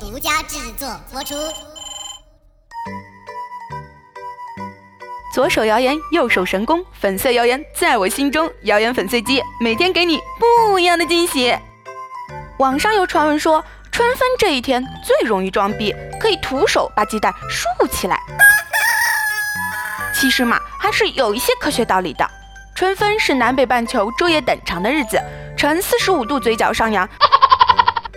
独家制作播出。左手谣言，右手神功，粉碎谣言在我心中。谣言粉碎机每天给你不一样的惊喜。网上有传闻说，春分这一天最容易装逼，可以徒手把鸡蛋竖起来。其实嘛，还是有一些科学道理的。春分是南北半球昼夜等长的日子，呈四十五度嘴角上扬。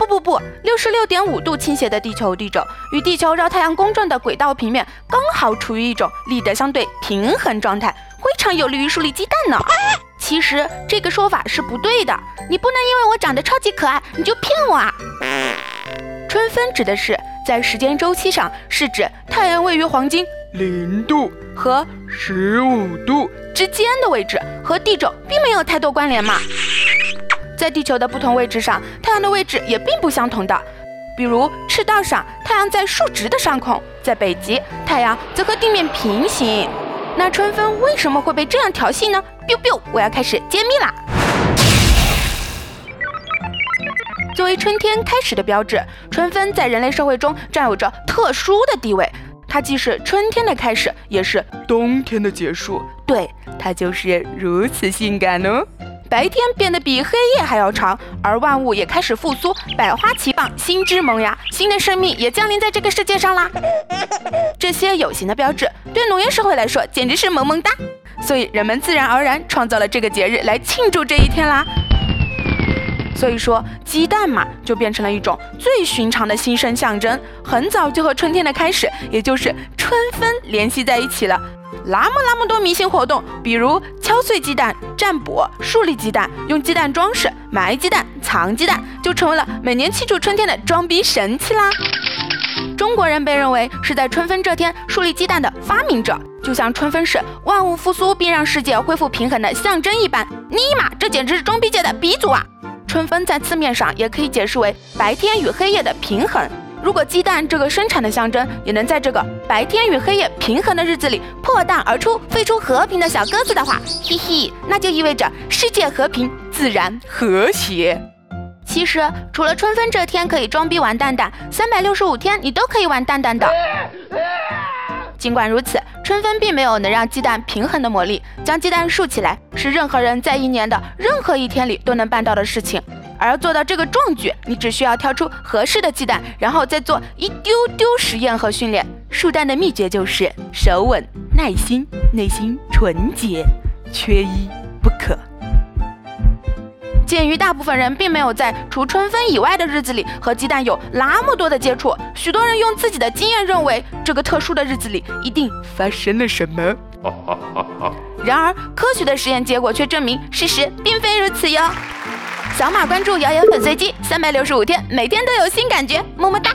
不不不，六十六点五度倾斜的地球地轴与地球绕太阳公转的轨道平面刚好处于一种力的相对平衡状态，非常有利于树立鸡蛋呢。其实这个说法是不对的，你不能因为我长得超级可爱你就骗我啊！春分指的是在时间周期上是指太阳位于黄金零度和十五度之间的位置，和地轴并没有太多关联嘛。在地球的不同位置上，太阳的位置也并不相同的。比如赤道上，太阳在竖直的上空；在北极，太阳则和地面平行。那春分为什么会被这样调戏呢？biu biu，我要开始揭秘啦！作为春天开始的标志，春分在人类社会中占有着特殊的地位。它既是春天的开始，也是冬天的结束。对，它就是如此性感哦。白天变得比黑夜还要长，而万物也开始复苏，百花齐放，新枝萌芽，新的生命也降临在这个世界上啦。这些有形的标志对农业社会来说简直是萌萌哒，所以人们自然而然创造了这个节日来庆祝这一天啦。所以说，鸡蛋嘛，就变成了一种最寻常的新生象征，很早就和春天的开始，也就是春分联系在一起了。那么那么多迷信活动，比如敲碎鸡蛋、占卜、树立鸡蛋、用鸡蛋装饰、埋鸡蛋、藏鸡蛋，就成为了每年庆祝春天的装逼神器啦。中国人被认为是在春分这天树立鸡蛋的发明者，就像春分是万物复苏并让世界恢复平衡的象征一般。尼玛，这简直是装逼界的鼻祖啊！春分在字面上也可以解释为白天与黑夜的平衡。如果鸡蛋这个生产的象征也能在这个白天与黑夜平衡的日子里破蛋而出，飞出和平的小鸽子的话，嘿嘿，那就意味着世界和平，自然和谐。其实，除了春分这天可以装逼玩蛋蛋，三百六十五天你都可以玩蛋蛋的。尽管如此，春分并没有能让鸡蛋平衡的魔力。将鸡蛋竖起来，是任何人在一年的任何一天里都能办到的事情。而要做到这个壮举，你只需要挑出合适的鸡蛋，然后再做一丢丢实验和训练。树蛋的秘诀就是手稳、耐心、内心纯洁，缺一不可。鉴于大部分人并没有在除春分以外的日子里和鸡蛋有那么多的接触，许多人用自己的经验认为这个特殊的日子里一定发生了什么。然而，科学的实验结果却证明事实并非如此哟。扫码关注谣言粉碎机，三百六十五天，每天都有新感觉，么么哒。